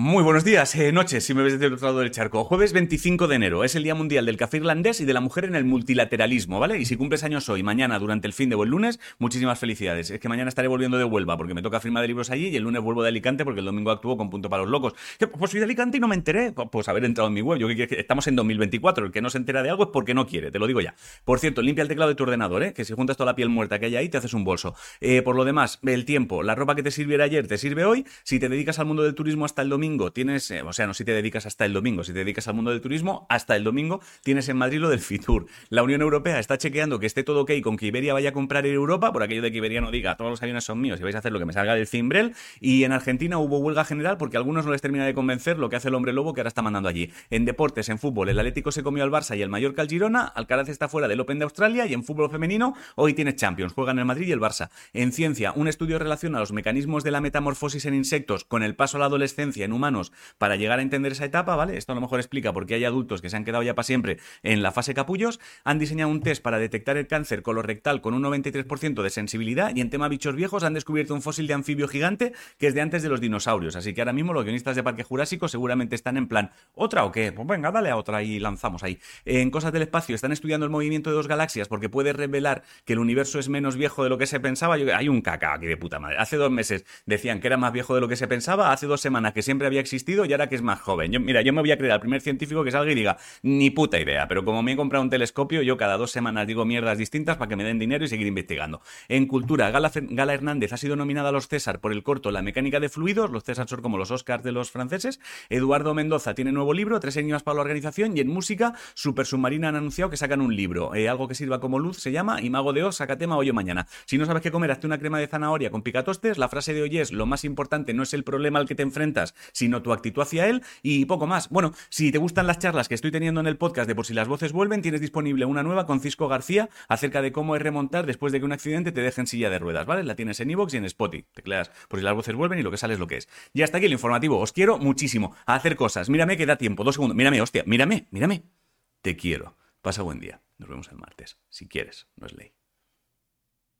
Muy buenos días, eh, noches, si me ves desde el otro lado del charco. Jueves 25 de enero es el Día Mundial del Café Irlandés y de la Mujer en el Multilateralismo, ¿vale? Y si cumples años hoy, mañana, durante el fin de buen lunes, muchísimas felicidades. Es que mañana estaré volviendo de Huelva porque me toca firma de libros allí y el lunes vuelvo de Alicante porque el domingo actúo con Punto para los Locos. Pues soy de Alicante y no me enteré. Pues haber entrado en mi web. Yo que estamos en 2024. El que no se entera de algo es porque no quiere, te lo digo ya. Por cierto, limpia el teclado de tu ordenador, ¿eh? Que si juntas toda la piel muerta que hay ahí, te haces un bolso. Eh, por lo demás, el tiempo, la ropa que te sirviera ayer te sirve hoy. Si te dedicas al mundo del turismo hasta el domingo, tienes eh, o sea, no si te dedicas hasta el domingo, si te dedicas al mundo del turismo, hasta el domingo tienes en Madrid lo del Fitur. La Unión Europea está chequeando que esté todo ok con que Iberia vaya a comprar en Europa, por aquello de que Iberia no diga, todos los aviones son míos y vais a hacer lo que me salga del cimbrel. Y en Argentina hubo huelga general porque a algunos no les termina de convencer lo que hace el hombre lobo que ahora está mandando allí. En deportes, en fútbol, el Atlético se comió al Barça y el Mallorca al Girona, Alcaraz está fuera del Open de Australia y en fútbol femenino hoy tiene Champions, juegan el Madrid y el Barça. En ciencia, un estudio relaciona los mecanismos de la metamorfosis en insectos con el paso a la adolescencia humanos para llegar a entender esa etapa ¿vale? Esto a lo mejor explica por qué hay adultos que se han quedado ya para siempre en la fase capullos. Han diseñado un test para detectar el cáncer colorectal con un 93% de sensibilidad y en tema bichos viejos han descubierto un fósil de anfibio gigante que es de antes de los dinosaurios. Así que ahora mismo los guionistas de Parque Jurásico seguramente están en plan, ¿otra o qué? Pues venga, dale a otra y lanzamos ahí. En cosas del espacio están estudiando el movimiento de dos galaxias porque puede revelar que el universo es menos viejo de lo que se pensaba. hay un caca aquí de puta madre. Hace dos meses decían que era más viejo de lo que se pensaba, hace dos semanas que siempre había existido y ahora que es más joven mira, yo me voy a creer al primer científico que salga y diga, ni puta idea, pero como me he comprado un telescopio, yo cada dos semanas digo mierdas distintas para que me den dinero y seguir investigando. En cultura, Gala, Hernández ha sido nominada a los César por el corto La mecánica de fluidos, los César son como los Oscars de los franceses. Eduardo Mendoza tiene nuevo libro, tres años para la organización, y en música, Super Submarina han anunciado que sacan un libro, eh, algo que sirva como luz se llama, y Mago de Oz, saca tema hoy o mañana. Si no sabes qué comer, hazte una crema de zanahoria con picatostes, la frase de hoy es, lo más importante no es el problema al que te enfrentas, sino tu actitud hacia él, y poco más. Bueno, si te gustan las charlas que estoy teniendo en el podcast de Por si las voces vuelven, tienes disponible una nueva con Cisco García acerca de cómo es remontar después de que un accidente te deje en silla de ruedas, ¿vale? La tienes en iVoox y en Spotify. Tecleas Por si las voces vuelven y lo que sale es lo que es. Y hasta aquí el informativo. Os quiero muchísimo a hacer cosas. Mírame que da tiempo. Dos segundos. Mírame, hostia. Mírame, mírame. Te quiero. Pasa buen día. Nos vemos el martes. Si quieres, no es ley.